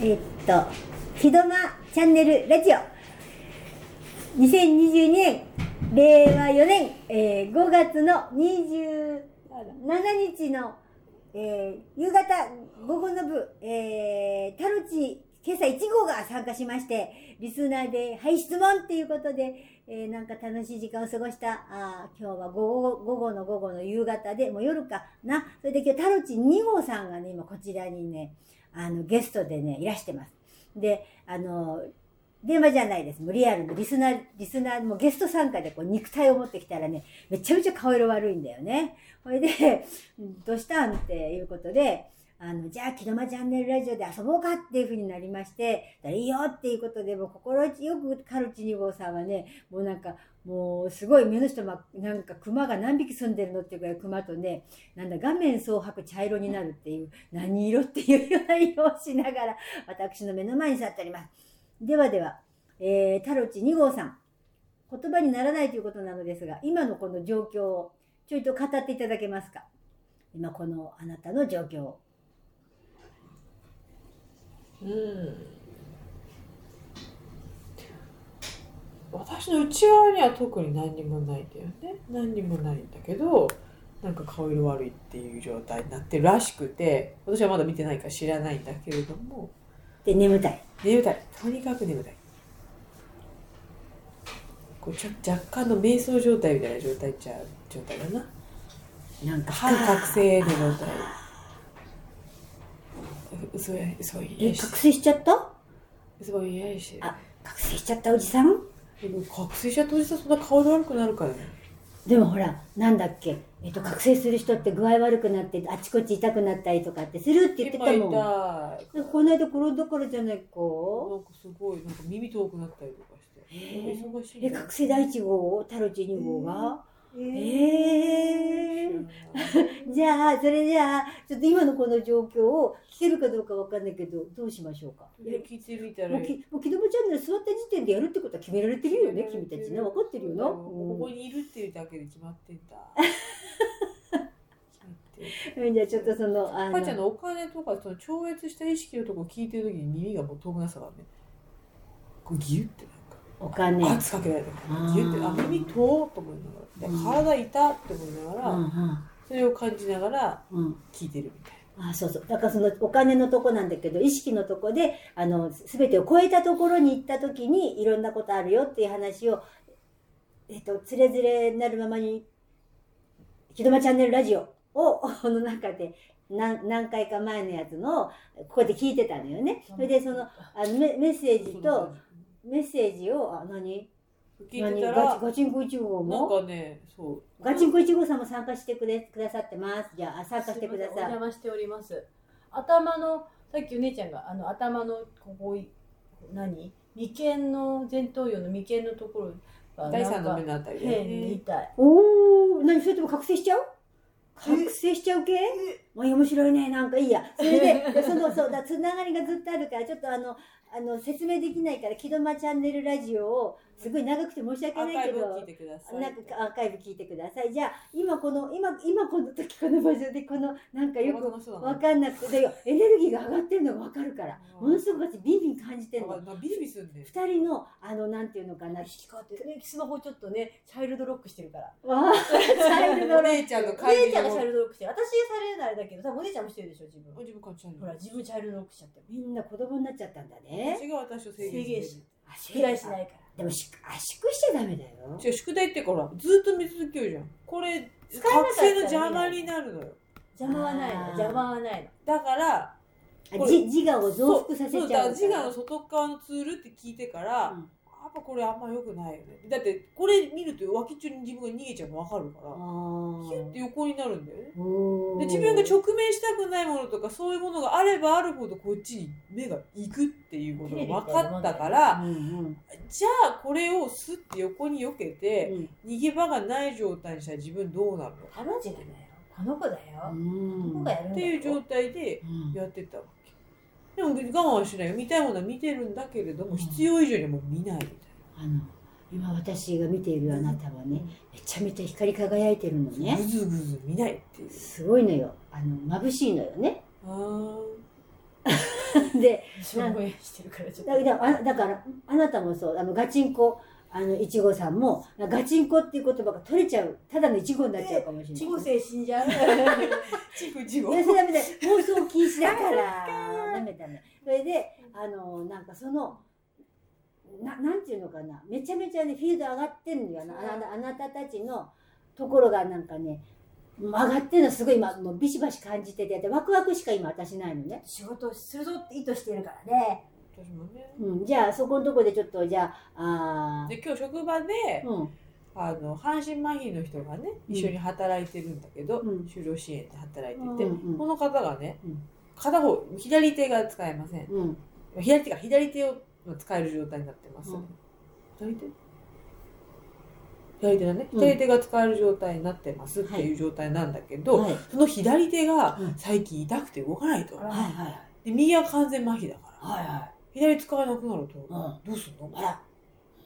えっと、ひどまチャンネルラジオ。2022年、令和4年、えー5月の27日の、えー夕方午後の部、えー、タロチ今朝1号が参加しまして、リスナーで、はい、質問っていうことで、えーなんか楽しい時間を過ごした、あ今日は午後、午後の午後の夕方で、もう夜かな。それで今日タロチ2号さんがね、今こちらにね、あの、ゲストでね、いらしてます。で、あの、電話じゃないです。もうリアルのリスナー、リスナーもゲスト参加でこう肉体を持ってきたらね、めちゃめちゃ顔色悪いんだよね。それで、どうしたん？っていうことで、あの、じゃあ、木戸間チャンネルラジオで遊ぼうかっていうふうになりまして、いいよっていうことで、もう心よくカルチ2号さんはね、もうなんか、もうすごい目の下ま、なんか熊が何匹住んでるのっていうぐらい熊とね、なんだ、画面蒼白茶色になるっていう、何色っていうような色をしながら、私の目の前に座っております。ではでは、えー、タロチ2号さん、言葉にならないということなのですが、今のこの状況をちょいと語っていただけますか？今このあなたの状況を。うん。私の内側には特に何にもないんだよね。何にもないんだけどなんか顔色悪いっていう状態になってるらしくて私はまだ見てないから知らないんだけれども。で、眠たい。眠たい。とにかく眠たい。こうちょ若干の瞑想状態みたいな状態っちゃう状態だな。なんか、半覚醒の状態嘘や嘘え、やし覚醒しちゃった？嘘やしあ、覚醒しちゃったおじさん？覚醒しちゃったおじさんそんな顔色悪くなるからね。でもほら、なんだっけ、えっと、覚醒する人って具合悪くなって、あちこち痛くなったりとかってするって言ってたもん。いこの間転んだからじゃないか。なんかすごいなんか耳遠くなったりとかして。へー。忙しいえ、覚醒第1号タロチ2号が、ええーじゃあ、それじゃあ、ちょっと今のこの状況を聞けるかどうかわかんないけど、どうしましょうか？聞いてみたらもうき、もう、木戸チャンネル座った時点でやるってことは決められてるよね、君たちね。分かってるよな。ここにいるっていうだけで決まってんだ決まってるうんじゃあ、ちょっとその、あ母ちゃんのお金とかその超越した意識のとこ聞いてる時に耳がもう遠くなさがねこうギュッてお金。圧かけられてあーギュッてあ耳遠っと思いながら。で体痛って思いながら、うんそれを感じながら聞いてるみたいあそうそう。だからそのお金のとこなんだけど、意識のとこで、あの、すべてを超えたところに行った時に、いろんなことあるよっていう話を、えっと、つれづれになるままに、ひどまチャンネルラジオを、こ の中で、何何回か前のやつの、ここで聞いてたのよね。それで、その、あのメメッセージなと、メッセージを、あ、何？聞い何てたらガチガチンコ1号なんもかねそうガチンコ1号さんも参加してくれくださってます。じゃあ、参加してくだおさい。邪魔しております。頭のさっきお姉ちゃんがあの頭のここい何？眉間の前頭葉の眉間のところが第三の目のあたりで。おお、何？それとも覚醒しちゃう？覚醒しちゃう系？まあ面白いね。なんかいいや。それで、でその、そうだ、つながりがずっとあるから、ちょっとあの、あの、説明できないから、木戸間チャンネルラジオを、すごい長くて申し訳ないけどなんかアーカイブ聞いてください。じゃあ、今この、今、今この時この場所で、この、なんかよくくわかんなくて、でエネルギーが上がってるのがわかるから、ものすごく私ビンビン感じてるの。あビリビリすんで二人の、あの、なんていうのかな、意識変わってるねスマホちょっとねチャイルドロックしてるから。わあ、チャイルドロックお姉ちゃんのお会議姉ちゃんがチャイもルドロックしてる。私されるのあれだけどさお姉ちゃんもしてるでしょ自分。自分感じちゃうほら自分チャイルドロックしちゃってる。みんな子供になっちゃったんだね。私が私を制限しないから。でもし圧縮しちゃダメだよ。る違う宿題ってほらずっと見続けるじゃん。これ使えなかったら覚醒の邪魔になるのよ。邪魔はないの邪魔はないの。だから自我を増幅させちゃうそうだから自我の外側のツールって聞いてから、うんぱこれあんま良くないよね。だってこれ見ると脇っちょに自分が逃げちゃうの分かるから。あヒュッて横になるんだよね。で自分が直面したくないものとかそういうものがあればあるほどこっちに目が行くっていうことが分かったからうんうん。じゃあこれをスッて横に避けてうん。逃げ場がない状態にしたら自分どうなるの？か彼女だよ。この子だよ。子がやるんだよ。っていう状態でうん。やってたわけ。でも我慢はしないよ。見たいものは見てるんだけれども必要以上にもう見ないみたいあの今私が見ているあなたはねめちゃめちゃ光り輝いてるのな、ね。ぐずぐず見ないっていう。すごいのよ。あの眩しいのよね。あ で私も応援してるからちょっと。だだからあなたもそう。あのガチンコあのいちごさんもガチンコっていう言葉が取れちゃう。ただのいちごになっちゃうかもしれない。後世死んじゃう。チフチゴいやそれダメだ。よ放送禁止だから。ダメダメ。それであのなんかそのななんていうのかな。めちゃめちゃねフィールド上がってんのよ。あなあなたたちのところがなんかね上がってるのすごい今もうビシバシ感じててでワクワクしか今私ないのね、仕事をするぞって意図してるからね。私もね。うん、じゃあそこのところでちょっとじゃああで今日職場でーうん。あの半身麻痺の人がねうん。一緒に働いてるんだけど、うん。就労支援で働いてて、うんうん。この方がね、うん。片方左手が使えません。うん。左手が左手を使える状態になってます、うん。左手？左手だね。うん。左手が使える状態になってますっていう状態なんだけど、はい。その左手がうん。最近痛くて動かないと、はいはいで右は完全麻痺だから。はいはい。左使えなくなると、ん。どうすんの？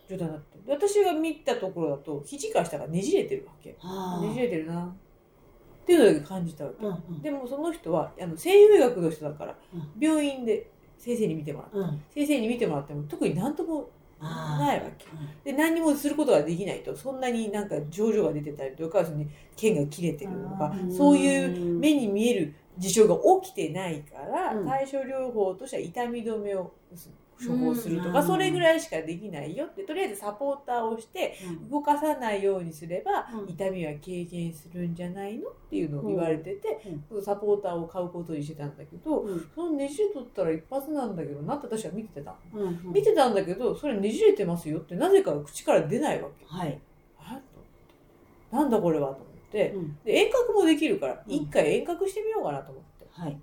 状態になって。で私が見たところだと肘から下がねじれてるわけ。あ。ねじれてるな。っていうのだけ感じたわけ、うんうん。でもその人はあの西洋医学の人だから、うん。病院で先生に見てもらって。うん。先生に見てもらっても特に何ともないわけ。で何にもすることができないとそんなになんか症状が出てたりとかその腱が切れてるとかそういう目に見える事象が起きてないから、うん。対処療法としては痛み止めを処方するとか、うん。それぐらいしかできないよってとりあえずサポーターをしてうん。動かさないようにすれば、うん。痛みは軽減するんじゃないのっていうのを言われてて、サポーターを買うことにしてたんだけど、うん。そのねじれ取ったら一発なんだけどなって私は見てた見てたんだけどそれねじれてますよってなぜか口から出ないわけ。はい。なんだこれはと思って。うん。で遠隔もできるからうん。一回遠隔してみようかなと思って。はい。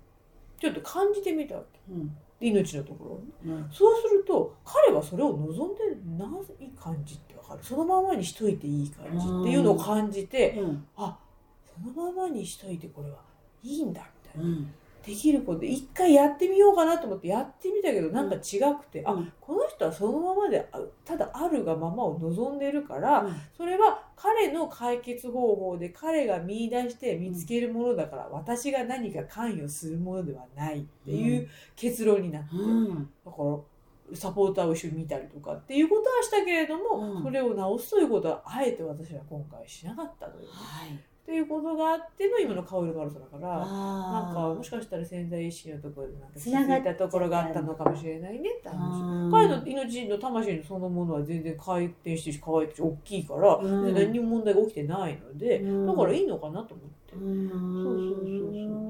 ちょっと感じてみたわけ。うん。で命のところ。うん。そうすると彼はそれを望んでない感じってわかる。そのままにしといていい感じっていうのを感じてうん。あそのままにしといてこれはいいんだみたいな。うんできることで一回やってみようかなと思ってやってみたけどなんか違くて、あうん。この人はそのままであただあるがままを望んでるから、うん。それは彼の解決方法で彼が見出して見つけるものだから、私が何か関与するものではないっていう結論になって、うん。だからサポーターを一緒に見たりとかっていうことはしたけれども、うん。それを直すということはあえて私は今回しなかったのよね。はいっていうことがあっての今の顔色の悪さだから。なんあかもしかしたら潜在意識のところでなんか気づいたところがあったのかもしれないねって話。あ彼の命の魂のそのものは全然回転してるし乾いて大きいから、うんで何にも問題が起きてないので、うんだからいいのかなと思って。うんそうそうそうそう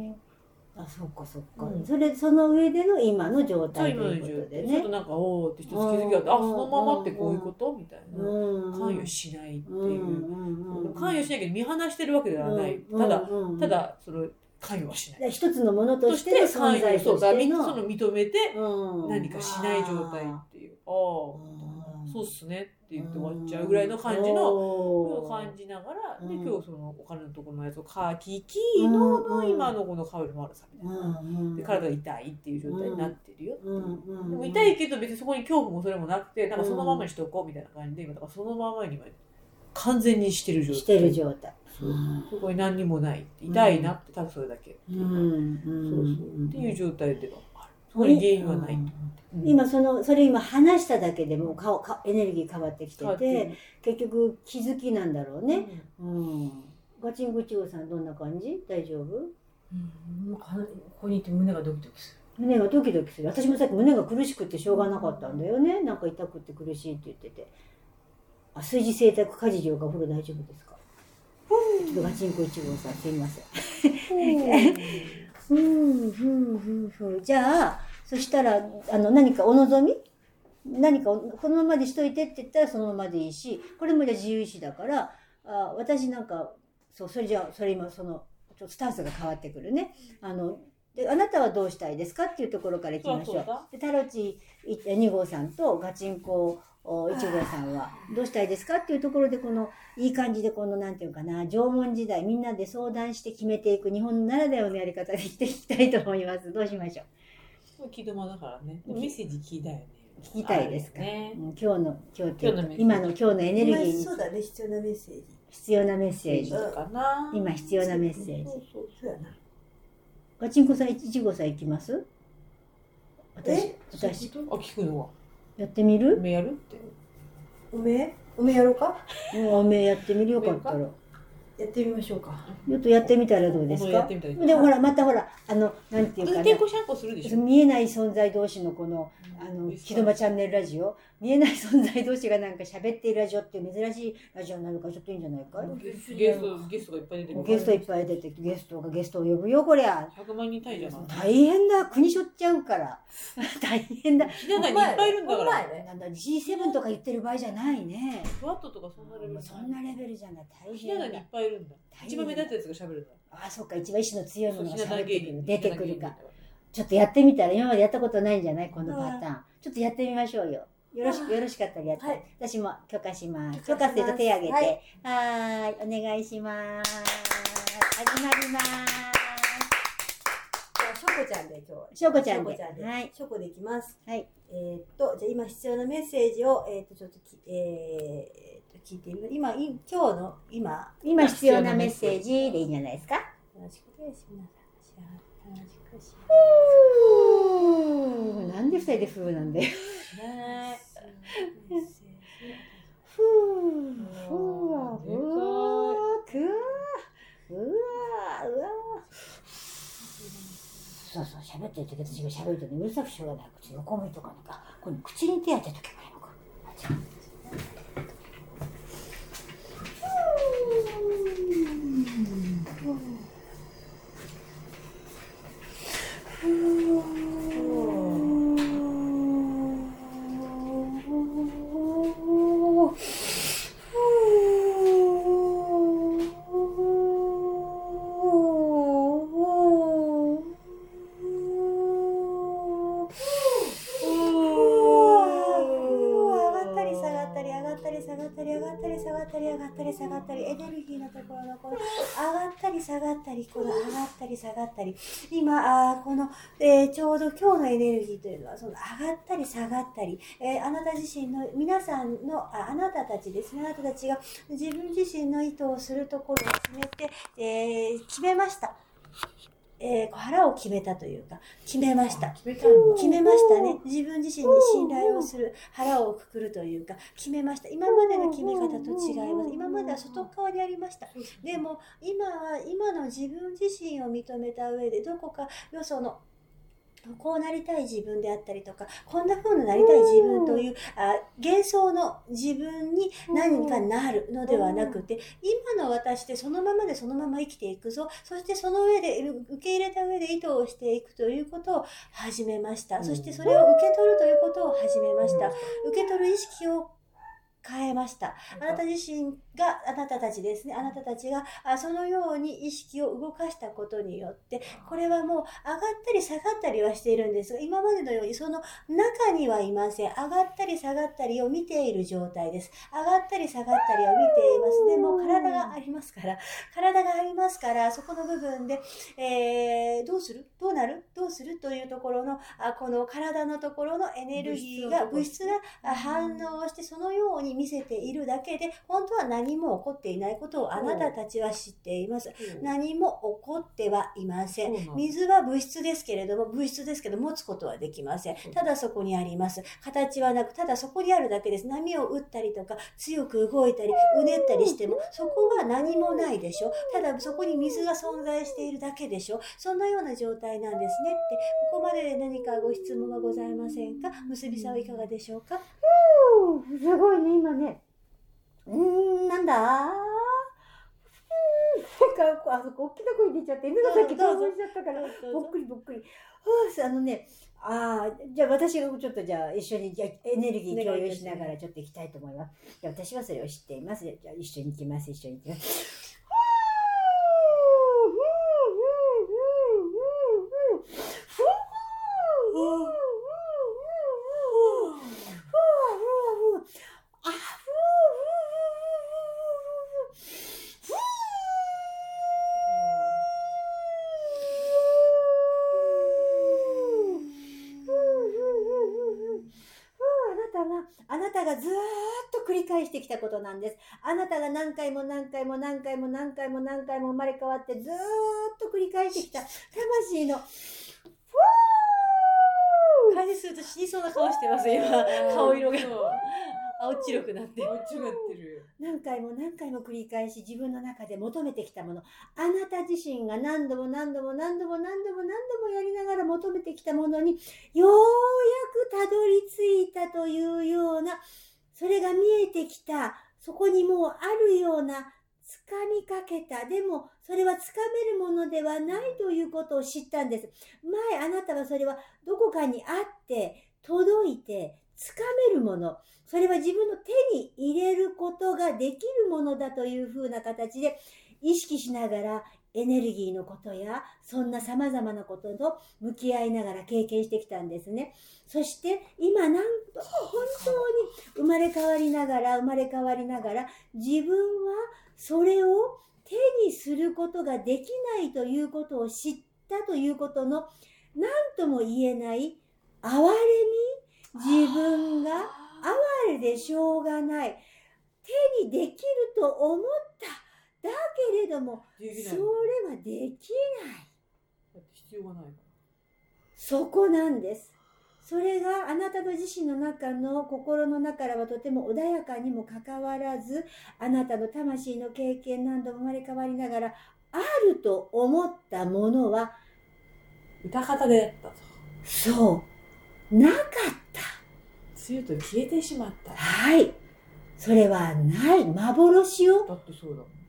あそっかそっか、うん。それその上での今の状態ということで状態ちょっねとなんかおおって一つ気づきがあって、あうん。そのままってこういうことみたいな、うん。関与しないっていう、うんうんうん。関与しないけど見放してるわけではない、うんただ、うん。うん。ただその関与はしない。一つのものととししての存在してのその認めてうん。何かしない状態っていう、ああそうっすねって言って終わっちゃうぐらいの感じの、を感じながら、でうん。今日そのお金のところのやつを書ききののうん今のこの顔色の悪さみたいな、で体が痛いっていう状態になってるよっていう、でも痛いけど別にそこに恐怖もそれもなくてなんかそのままにしとこうみたいな感じで今だからそのままに今完全にしてる状態。してる状態。そこに何にもない痛いなってただそれだけ、そうそう。っていう状態ではそこに原因はない今そのそれ今話しただけでもう顔かエネルギー変わってきてて結局気づきなんだろうね、うん、ガチンコチゴさんどんな感じ？大丈夫？うん。ここにいて胸がドキドキす胸がドキドキする。私もさっき胸が苦しくてしょうがなかったんだよね。なんか痛くて苦しいって言ってて。あ炊事製作家事業がお風呂大丈夫ですか？ちょっとガチンコ1号さんすいません ふんふんふんふんじゃあそしたらあの何かお望み？何かこのままでしといてって言ったらそのままでいいしこれもじゃあ自由意志だからあ私なんかそうそれじゃあそれ今そのちょっとスタンスが変わってくるね。あのであなたはどうしたいですか？っていうところからいきましょう。そうだ。でタロチ2号さんとガチンコお1号さんはどうしたいですかっていうところでこのいい感じでこのなんていうかな縄文時代みんなで相談して決めていく日本ならではのやり方でしていきたいと思います。どうしましょう？気止まだからね。メッセージ聞いたよね。聞きたいですか、ね。うん今日の今日っていうか今日の今の今日のエネルギーに。そうだね必要なメッセージ。必要なメッセージ。今必要なメッセージ。そうそうそうやな。ガチンコさん1号さん行きます？私、私、あ、聞くのは。やってみる？梅やるって。梅？梅やろうか？うんおめえやってみるよか？ったら。やってみましょうか。ちょっとやってみたらどうですか？でもほら、またほら、あの、なんていうか。見えない存在同士のこの、あの、うん木戸間チャンネルラジオ見えない存在同士がなんか喋っているラジオっていう珍しいラジオなのかちょっといいんじゃないかい？ゲゲスト、ゲストがいっぱい出てる。ゲストいっぱい出てゲストがゲストを呼ぶよこりゃ100万人単位じゃない。大変だ国しょっちゃうから大変だひな壇にいっぱいいるんだから。なんだ G7 とか言ってる場合じゃないねふわっととかそんなレベル。そんなレベルじゃない大ひな壇にい変だっぱいいるんだ。一番目立ったやつが喋るんだ。あそっか。一番意志の強いものが喋ってくる。出てくるか。ちょっとやってみたら今までやったことないんじゃない？このパターン。ちょっとやってみましょうよ。よろしくよろしかったらやって、はい。私も許可します。許許可すると手挙げて。ははい。ーい。お願いします。始まりますじゃあ、しょこちゃんで今日は。しょこちゃんで。しょこちゃんで。はい。しょこでいきます。はい。えーっと、じゃあ今必要なメッセージを、えーっと、ちょっとき、えー聞いて。今、い今日の、今、今必要なメッセージでいいんじゃないですか？よろしくです。皆さん、よろしくしふーなんで二人でふーなんだよねふーふーはふーくーうわーうわー。そうそう喋ってる時私が喋るとねうるさくしょうがない。口横向いとかなんかこの口に手当てとけばいいのかり上がったり下がったりエネルギーのところのこの上がったり下がったりこの上がったり下がったり今あこの、えーちょうど今日のエネルギーというのはその上がったり下がったり、えーあなた自身の皆さんのああなたたちですねあなたたちが自分自身の意図をするところを決めて、えー決めました。えー腹を決めたというか決めました。決め。決めましたね。自分自身に信頼をする、腹をくくるというか、決めました。今までの決め方と違います。今までは外側にありました。でも、今は、今の自分自身を認めた上で、どこかよその、こうなりたい自分であったりとか、こんな風になりたい自分という、あ幻想の自分に何かなるのではなくて、今の私でそのままでそのまま生きていくぞ。そしてその上で、受け入れた上で意図をしていくということを始めました。そしてそれを受け取るということを始めました。受け取る意識を変えました。あなた自身が、あなたたちですね、あなたたちが、あそのように意識を動かしたことによって、これはもう上がったり下がったりはしているんですが、今までのようにその中にはいません。上がったり下がったりを見ている状態です。上がったり下がったりを見ています。でも体がありますから、体がありますから、そこの部分で、えー、どうする？どうなる？どうするというところの、あこの体のところのエネルギーが、物質があ反応してそのように見せているだけで、本当は何も起こっていないことをあなたたちは知っています。何も起こってはいません。水は物質ですけれども、物質ですけど持つことはできません。ただそこにあります。形はなく、ただそこにあるだけです。波を打ったりとか、強く動いたり、うねったりしても、そこは何もないでしょ。ただそこに水が存在しているだけでしょ。そんなような状態なんですねって、ここまでで何かご質問はございませんか？結びさんはいかがでしょうか？すごいね今ねうーんなんだ？なんかあそこ大きな声出ちゃって犬がさっき興奮しちゃったからぼっくりぼっくり。はあ、あのね、ああ、じゃあ私がちょっとじゃあ一緒にじゃあエネルギー共有しながらちょっと行きたいと思います。じゃあ私はそれを知っています。じゃあ一緒に行きます、一緒に行きます。あなたがずーっと繰り返してきたことなんです。あなたが何回も何回も何回も何回も何回も生まれ変わってずーっと繰り返してきた魂の、ふー感じすると死にそうな顔してます、今。顔色が青白くなって。間違ってる。何回も何回も繰り返し自分の中で求めてきたものあなた自身が何度も何度も何度も何度も何度もやりながら求めてきたものにようやくたどり着いたというようなそれが見えてきた。そこにもうあるような掴みかけた。でもそれは掴めるものではないということを知ったんです。前あなたはそれはどこかにあって届いて掴めるもの。それは自分の手に入れることができるものだというふうな形で意識しながらエネルギーのことやそんな様々なことと向き合いながら経験してきたんですね。そして今なんと本当に生まれ変わりながら生まれ変わりながら自分はそれを手にすることができないということを知ったということの何とも言えない哀れみ自分が哀れでしょうがない手にできると思っただけれどもそ。れはできないだって必要がないかそこなんですそれがあなたの自身の中の心の中からはとても穏やかにもかかわらずあなたの魂の経験何度も生まれ変わりながらあると思ったものはら。歌方でやったと。そうなかった梅雨と消えてしまった。はいそれはない幻をだってそうだもんね。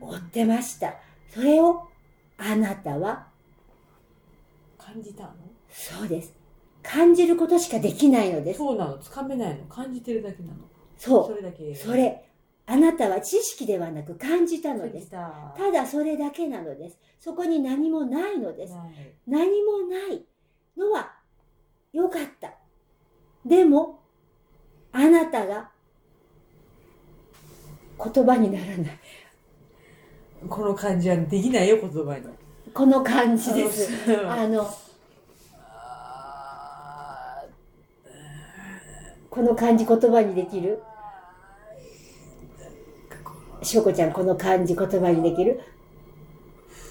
追ってました。それをあなたは、感じたの？そうです。感じることしかできないのです。そうなの。つかめないの。感じてるだけなの。そそれだけ。う。それ、あなたは知識ではなく感じたのです。た。ただそれだけなのです。そこに何もないのです。何もないのは良かった。でも、あなたが言葉にならない。この感じはできないよ、言葉に。この感じです。ああの、あこの漢字言葉にできる？しょうこちゃん、この漢字言葉にできる？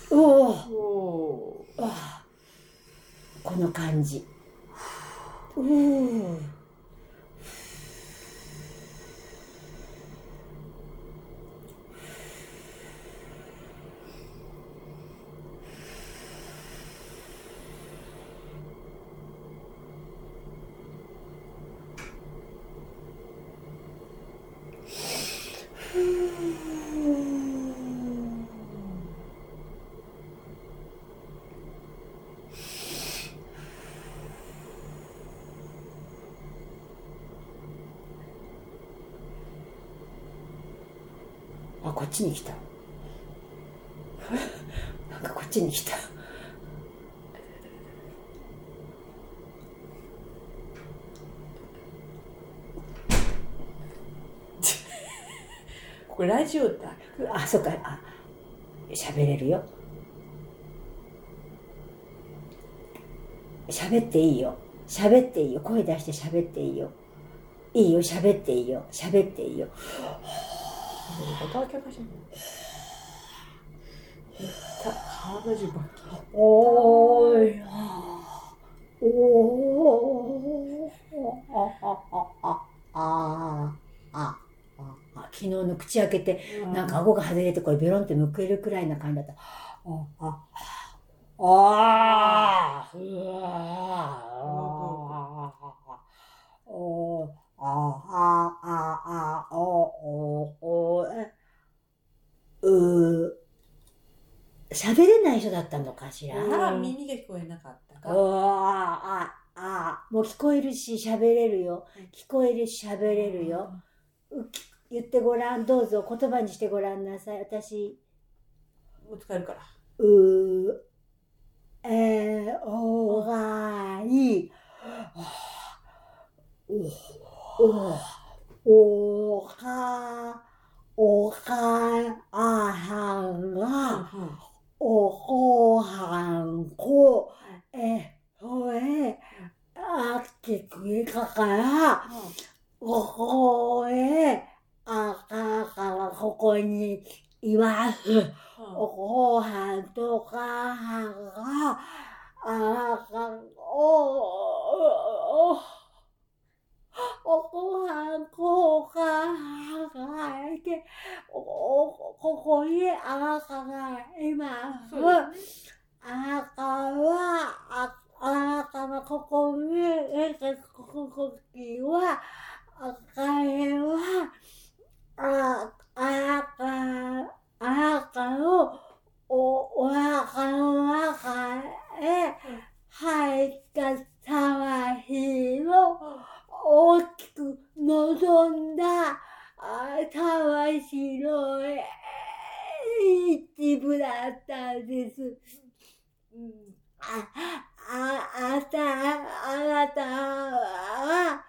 おおこの漢字。うーあ、こっちに来た。なんかこっちに来た。これラジオだ。あ、そっか、あ、喋れるよ。喋っていいよ。喋っていいよ。声出して喋っていいよ。いいよ、喋っていいよ。喋っていいよ。音開けましょう。た体中バキ。おーい。おー。あ、あ、あ、あ、あ、あ、あ、昨日の口開けて、なんか顎が外れてこれベロンってむけるくらいな感じだった。あ、あ、あ、あ、うわおあ、あ、あ、あ、お、お、お、え、う、喋れない人だったのかしら？ああ、耳が聞こえなかったか？ああ、あ、もう聞こえるし喋れるよ。聞こえるし喋れるよ。言ってごらん。どうぞ言葉にしてごらんなさい。私、もう使えるから。う、え、おがい、お、お、おか、おか、あはんが、おこはんこ、え、ほえ、あきくかから、ここへ、あかからここにいます。おごはんとかはんが、あか、お、お、おご飯こうか、がいて、お、おここに赤がいます。そうですね赤は、あ赤がここに、え、ここ、こきは、赤いは、あ、赤、赤を、お、お赤の中へ入った沢ひを大きく望んだ、あ、魂の一部だったんです。うんあ、あ、あた、あなたは、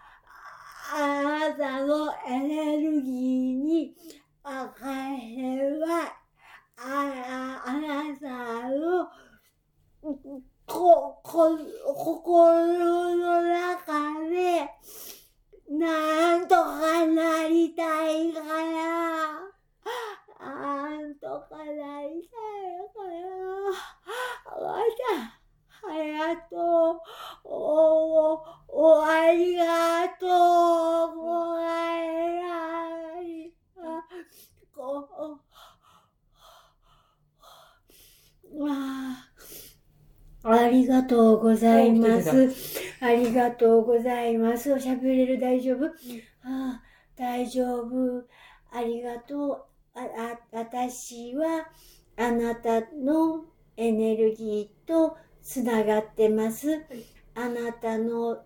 あなたのエネルギーに、赤いは、あ、あなたの、こ、こ、心の中で、なんとかなりたいから、なんとかなりたいから、あなた、ありがとう。お、お、ありがとう。ごめんなさい。あこう、あありがとうございます。ありがとうございます。おしゃべれる大丈夫、ああ大丈夫。ありがとう。あ、あ、私はあなたのエネルギーとつながってます。あなたの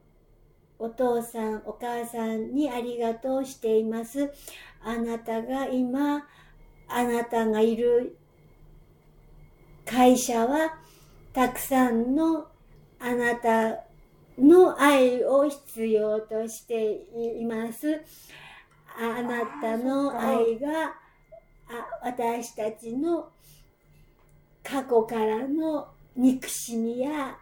お父さん、お母さんにありがとうしています。あなたが今、あなたがいる会社は、たくさんのあなたの愛を必要としています。あなたの愛が、あ私たちの過去からの憎しみや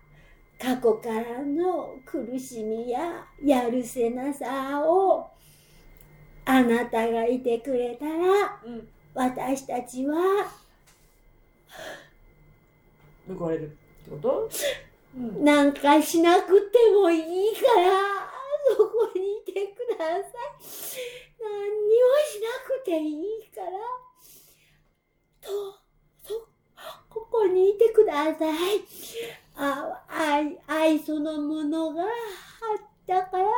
過去からの苦しみややるせなさをあなたがいてくれたらうん。私たちは報われるってこと？う んなんかしなくてもいいからそこにいてください。何にもしなくていいから。ととここにいてください。あ愛愛そのものがあったから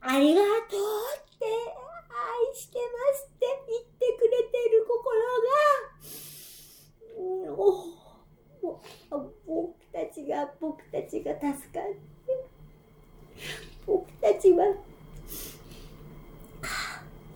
ありがとうって愛してますって言ってくれてる心がうんおお僕たちが僕たちが助かって僕たちは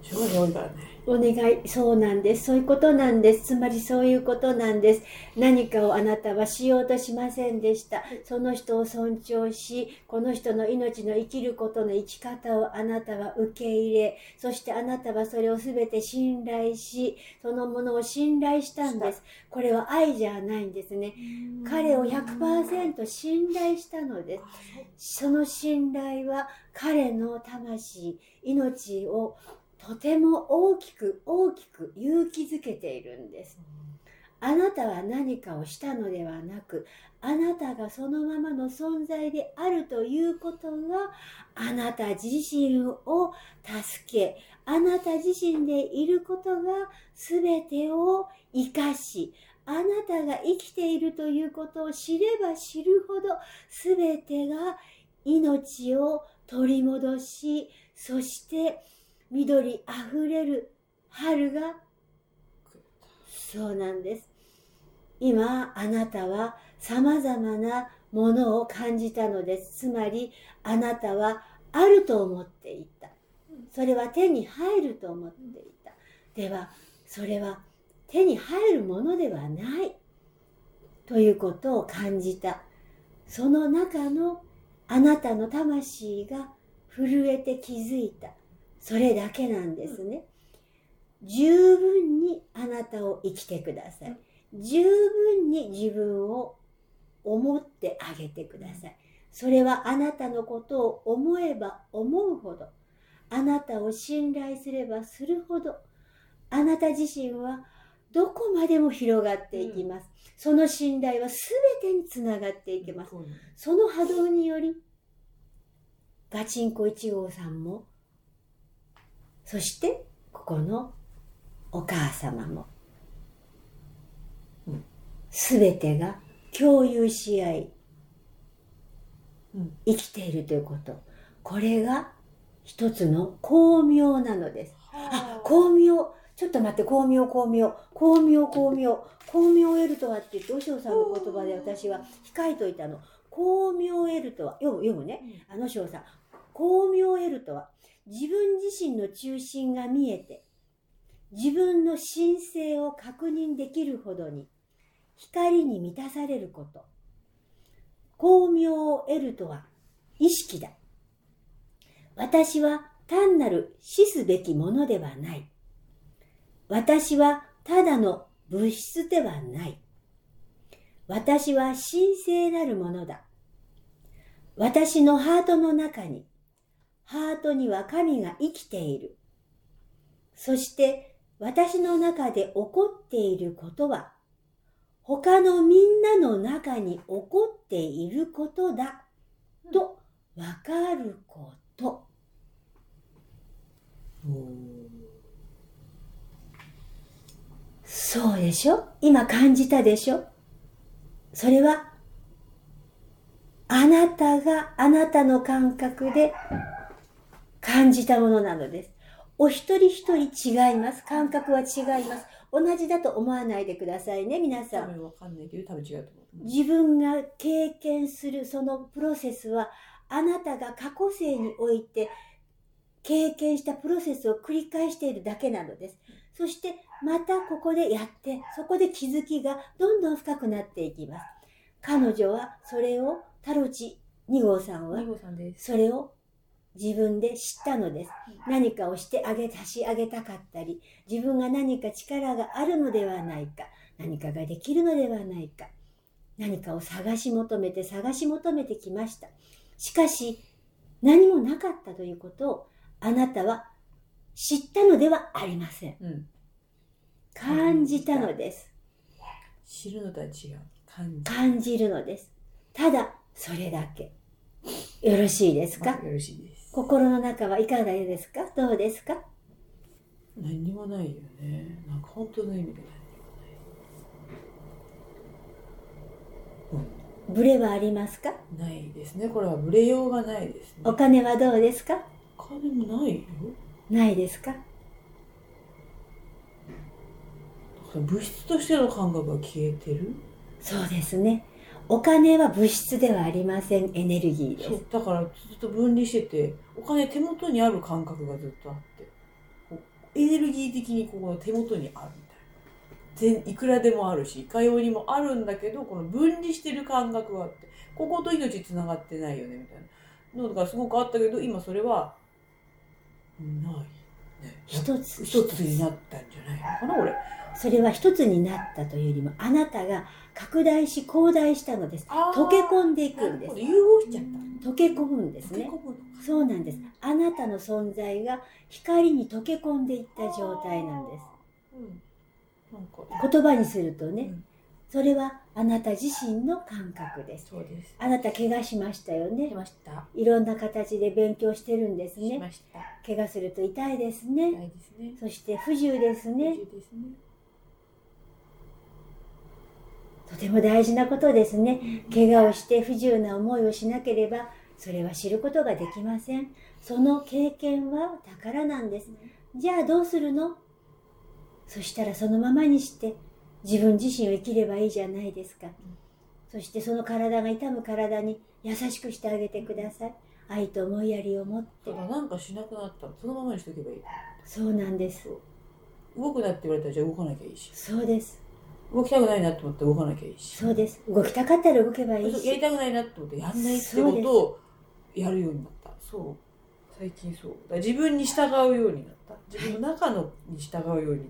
障害が多いからねお願いそうなんです。そういうことなんです。つまりそういうことなんです。何かをあなたはしようとしませんでした。その人を尊重しこの人の命の生きることの生き方をあなたは受け入れそしてあなたはそれを全て信頼しそのものを信頼したんです。これは愛じゃないんですね。彼を100%信頼したのです。その信頼は彼の魂命をとても大きく大きく勇気づけているんです。あなたは何かをしたのではなくあなたがそのままの存在であるということがあなた自身を助けあなた自身でいることが全てを生かしあなたが生きているということを知れば知るほど全てが命を取り戻しそして緑あふれる春がそうなんです。今あなたはさまざまなものを感じたのです。つまりあなたはあると思っていた。それは手に入ると思っていた。ではそれは手に入るものではない。ということを感じた。その中のあなたの魂が震えて気づいた。それだけなんですね。十分にあなたを生きてください。十分に自分を思ってあげてください。それはあなたのことを思えば思うほど。あなたを信頼すればするほど。あなた自身はどこまでも広がっていきます、その信頼は全てにつながっていきます。その波動によりガチンコ1号さんも、そして、ここのお母様もうん、すべてが共有し合い、うん生きているということ。これが一つの巧妙なのです。あ、巧妙。ちょっと待って、巧妙、巧妙。巧妙、巧妙。巧妙エルとはって言って、おしょうさんの言葉で私は控えといたの。巧妙エルとは、読む、読むね。あのしょうさん。巧妙エルとは、自分自身の中心が見えて、自分の神性を確認できるほどに、光に満たされること。巧妙を得るとは、意識だ。私は単なる死すべきものではない。私はただの物質ではない。私は神聖なるものだ。私のハートの中に、ハートには神が生きている。そして私の中で起こっていることは、他のみんなの中に起こっていることだ。と、わかること。そうでしょ？今感じたでしょ？それは、あなたがあなたの感覚で感じたものなのです。お一人一人違います。感覚は違います。同じだと思わないでくださいね、皆さん。ん。自分が経験するそのプロセスはあなたが過去世において経験したプロセスを繰り返しているだけなのです。そしてまたここでやってそこで気づきがどんどん深くなっていきます。彼女はそれをタロチ2号さんは。それを自分で知ったのです。何かをしてあげたしあげたかったり、自分が何か力があるのではないか、何かができるのではないか、何かを探し求めて探し求めてきました。しかし、何もなかったということをあなたは知ったのではありません。うん。感じたのです。知るのとは違う。感じ。感じるのです。ただ、それだけ。よろしいですか？よろしいです。心の中はいかがですか？どうですか？何にもないよね。なんか本当の意味で何にもブレはありますか？ない。ないですね。これはブレようがないですね。お金はどうですか？お金もないよ。ないですか？物質としての感覚が消えてるそうですね。お金は物質ではありません。エネルギーです。そうだからずっと分離しててお金手元にある感覚がずっとあって。エネルギー的にここの手元にあるみたいな。全いくらでもあるしいかようにもあるんだけどこの分離してる感覚があってここと命つながってないよねみたいな。のがすごくあったけど今それはない、ね、一つ。一つになったんじゃないのかな俺それは一つになったというよりも、あなたが拡大し広大したのです。溶け込んでいくんです。融合しちゃった溶け込むんですね。溶け込むのそうなんです。あなたの存在が光に溶け込んでいった状態なんです。うん言葉にするとね、うんそれはあなた自身の感覚です。そうですあなた怪我しましたよねし。ましたいろんな形で勉強してるんですしね。ました怪我すると痛いです痛ね。いですねそして不自由ですね。不自由ですねとても大事なことですね。怪我をして不自由な思いをしなければ、それは知ることができません。その経験は宝なんです。じゃあどうするの？そしたらそのままにして自分自身を生きればいいじゃないですか。そしてその体が痛む体に優しくしてあげてください。愛と思いやりを持ってた。だなんかしなくなったらそのままにしとけばいいそうなんです。動くなって言われたらじゃあ動かなきゃいいしそうです。動きたくないなって思ったら動かなきゃいいし。そうです。動きたかったら動けばいいそうやりし。たくないなって思ってやんないってことをやるようになった。そう。最近そう。だ自分に従うようになった。自分の中のに従うように。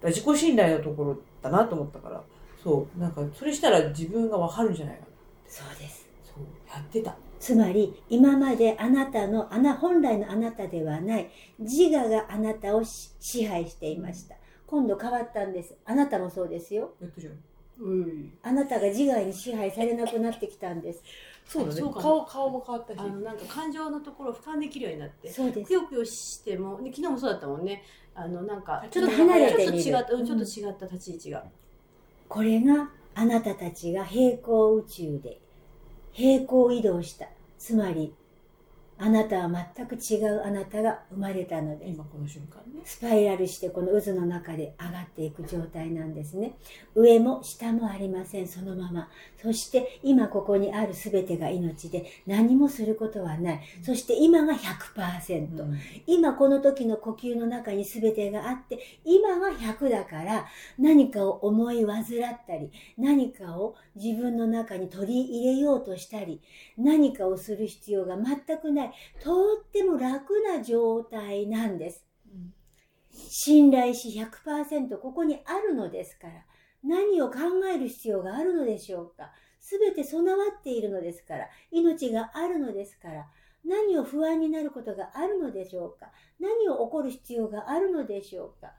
だ自己信頼のところだなと思ったから。そう。なんかそれしたら自分が分かるんじゃないかなそうです。そう。やってた。つまり今まであなたのあな本来のあなたではない。自我があなたをし支配していました今度変わったんです。あなたもそうですよ。やったじゃんうん。あなたが自我に支配されなくなってきたんです。そうだね。そうかも顔顔も変わったし。あのなんか感情のところを俯瞰できるようになってそうです。く。よくよしてもで昨日もそうだったもんね。あのなんかちょっと離れてみる。ちょっと違ったうん。ちょっと違った立ち位置が、これがあなたたちが平行宇宙で平行移動した。つまり、あなたは全く違うあなたが生まれたのです。今この瞬間ねスパイラルしてこの渦の中で上がっていく状態なんですね。上も下もありません、そのまま。そして今ここにある全てが命で何もすることはない。そして今が100%。うん今この時の呼吸の中に全てがあって、今が100だから何かを思い患ったり、何かを自分の中に取り入れようとしたり、何かをする必要が全くない、とっても楽な状態なんです。うん信頼し100%ここにあるのですから、何を考える必要があるのでしょうか。すべて備わっているのですから、命があるのですから、何を不安になることがあるのでしょうか。何を起こる必要があるのでしょうか。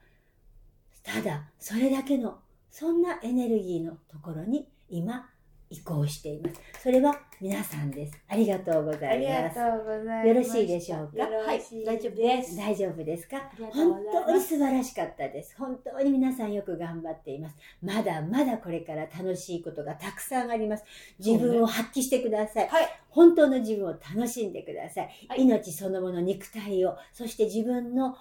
ただ、それだけの、そんなエネルギーのところに今、移行しています。それは皆さんです。ありがとうございます。よろしいでしょうか？よろしい大丈夫です大丈夫ですか？本当に素晴らしかったです。本当に皆さんよく頑張っています。まだまだこれから楽しいことがたくさんあります。自分を発揮してください。はい本当の自分を楽しんでください。はい命そのもの、肉体を、そして自分の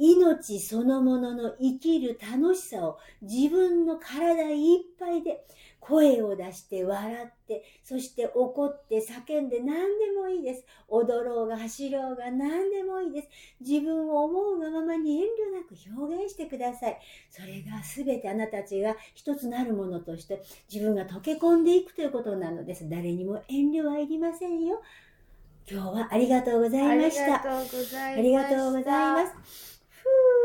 命そのものの生きる楽しさを自分の体いっぱいで声を出して笑って、そして怒って叫んで何でもいいです。踊ろうが走ろうが何でもいいです。自分を思うがままに遠慮なく表現してください。それが全てあなたたちが一つなるものとして自分が溶け込んでいくということなのです。誰にも遠慮はいりませんよ。今日はありがとうございました。ありがとうございました。ありがとうございます。ふう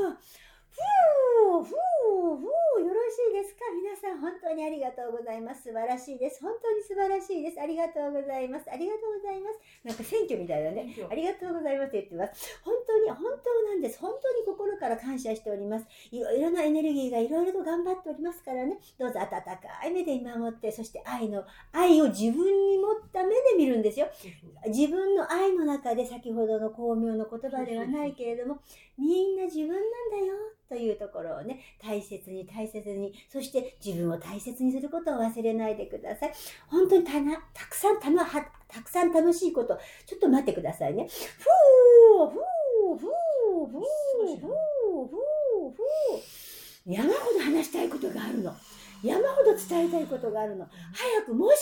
ふうふうふうよろしいですか皆さん本当にありがとうございます。素晴らしいです。本当に素晴らしいです。ありがとうございます。ありがとうございます。なんか選挙みたいだね。ありがとうございますって言ってます。本当に、本当です。本当に心から感謝しております。いろいろなエネルギーがいろいろと頑張っておりますからね。どうぞ温かい目で見守って、そして愛の、愛を自分に持った目で見るんですよ。自分の愛の中で先ほどの巧妙の言葉ではないけれども、みんな自分なんだよというところをね、大切に大切に、そして自分を大切にすることを忘れないでください。本当にたな、たくさんたま、たくさん楽しいこと、ちょっと待ってくださいね。ふー、ふー、ふー、ふー、ふー、ふー、ふー。山ほど話したいことがあるの。山ほど伝えたいことがあるの。早く申し込んで。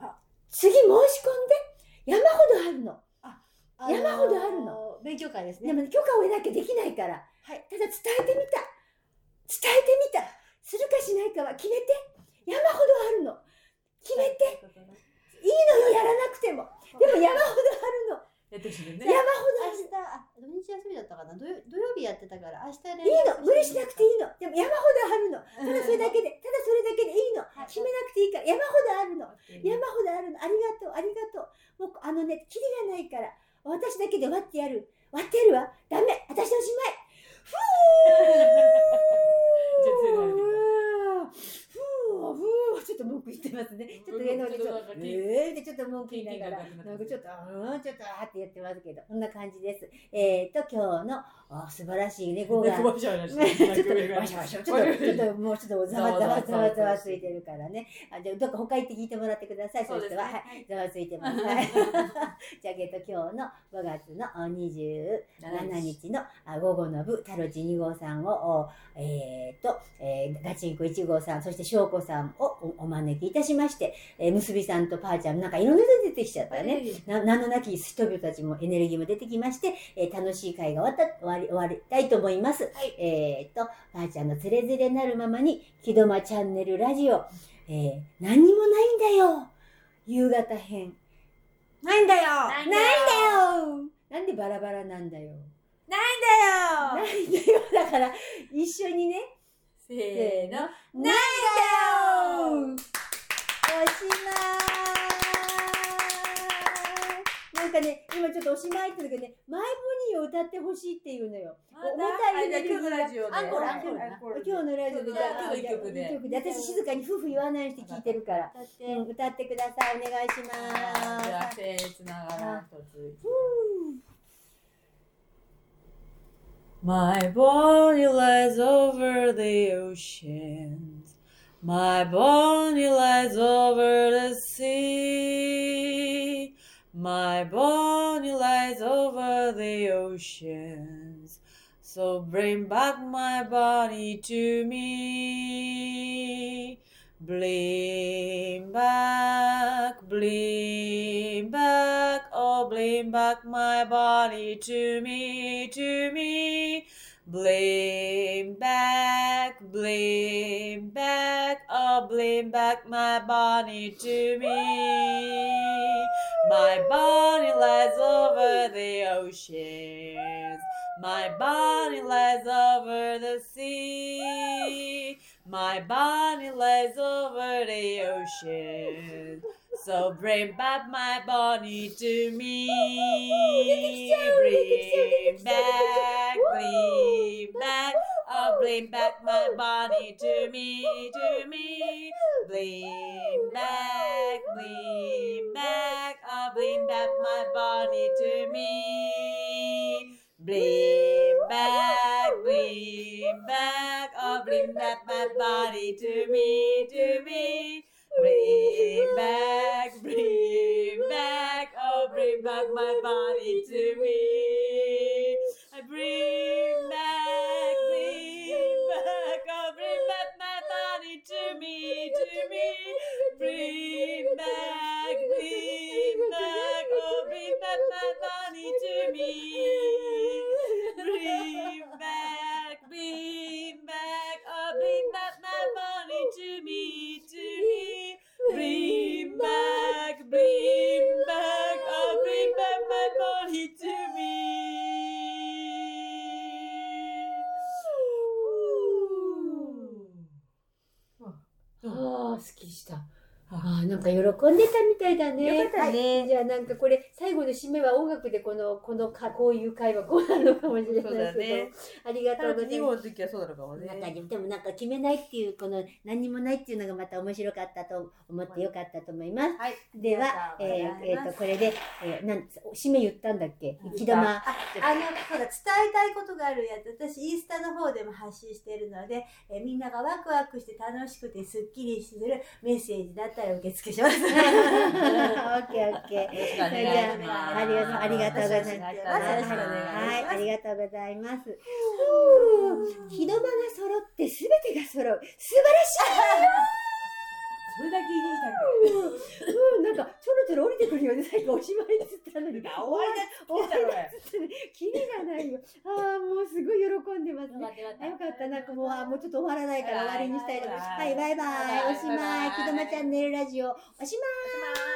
あ次申し込んで。山ほどあるの。あ山ほどあるの勉強会ですねでも許可を得なきゃできないから。はいただ伝えてみた。伝えてみた。するかしないかは決めて。山ほどあるの。決めて。いいのよ、やらなくても。でも山ほどあるの。やってほしいね山ほど明日あ土日休みだったかな？土曜日やってたから明日いいの、無理しなくていいの。でも山ほどあるの。ただそれだけでで、ただそれだけでいいのはい。決めなくていいから、山ほどあるの。山ほどあるの。ありがとう、ありがとう。もう、あのね、キリがないから、私だけで割ってやる。割ってやるわ。ダメ。私おしまい。ふーふーふーちょっと文句言ってますね。ちょっと上の方でちょっと、えー？ってちょっと文句言いながら、なんかちょっと、うん、ちょっと、あーって言ってますけど、こんな感じです。えーと、今日の、あ素晴らしいね、5月。猫 ちょっと、わしゃわしゃ、ちょっと、ちょっと、もうちょっとざわざわざわざわついてるからね。あ、じゃあ、どっか他行って聞いてもらってください、そういう人は。はい。ざわついてます。はい。じゃあ、えっと、今日の5月のあ27日のあ午後の部、タロチ2号さんを、おえっと、えーガチンコ1号さん、そして翔子さんをおお招きいたしまして、えー、むすびさんとパーちゃん、なんかいろんな人出てきちゃったね。な名のなき人々たちもエネルギーも出てきまして、えー楽しい会が終わった、終わり、終わりたいと思います。はい。えーっと、ばあちゃんのつれづれなるままに、木戸間チャンネルラジオ、えー何にもないんだよ。夕方編。ないんだよ。ないんだよ。よなんでバラバラなんだよ。なないんだよ。だから、一緒にね、せーの。ないんだよおしまいなんかね、今ちょっとおしまいって言うけどね、前ボニを歌ってほしいっていうのよ。ま重たたいあじゃあ今日のラジオで今日のラジオで今日一曲曲で私静かに夫婦言わないして聞いてるから。歌ってください。お願いしじゃあます。せーつながら一つ My body lies over the oceans. My body lies over the sea. My body lies over the oceans. So bring back my body to me. Bring back, bring back, oh, bring back my body to me, to me. Bring back, blame back, oh, bring back my body to me. My body lies over the oceans. My body lies over the sea. My body lies over the ocean. So bring back my body oh, oh, to me. Bring back, bring back. Oh, bring back my body to me, to me. Bring back, bring back. Oh, bring back my body to me. Bring back, bring back, oh, bring back my body to me, to me. Bring back, bring back, oh, bring back my body to me. I bring back, bring back, oh, bring back my body to me, to me. Bring back, bring back, oh, bring back my body to me. ああ好きした。ああ、なんか喜んでたみたいだね。よかったねはいじゃあなんかこれ、最後の締めは音楽でこの、このか、こういう会話こうなるのかもしれないそうだけど。ねありがとうござい2ます。号の時はそうなのかもね。なんかででもなんか決めないっていうこの何にもないっていうのがまた面白かったと思ってよかったと思います。はい。では、えーえーとこれで、えー、なん締め言ったんだっけ？うん行き玉。ああの、そうだ、伝えたいことがあるやつ、私、インスタの方でも発信しているので、えーみんながワクワクして楽しくてスッキリするメッセージだったら受け付けします。オッケーオッケー。じゃあ、ありがとう、ありがとうございます。はい、ありがとうございます。日の間が揃ってすべてが揃う。素晴らしそれだけ言いに来たんだいうん、なんか、ちょろちょろ降りてくるよね、最後おしまいっつったのに。終わりだ終わりだっっつってね、キリがないよ。ああ、もうすごい喜んでますね。よかったなんかもう、あーもうちょっと終わらないから終わりにしたいと思います。ははいい、バイバイ。おしまい。バイバイ木戸間チャンネルラジオ、おしまい。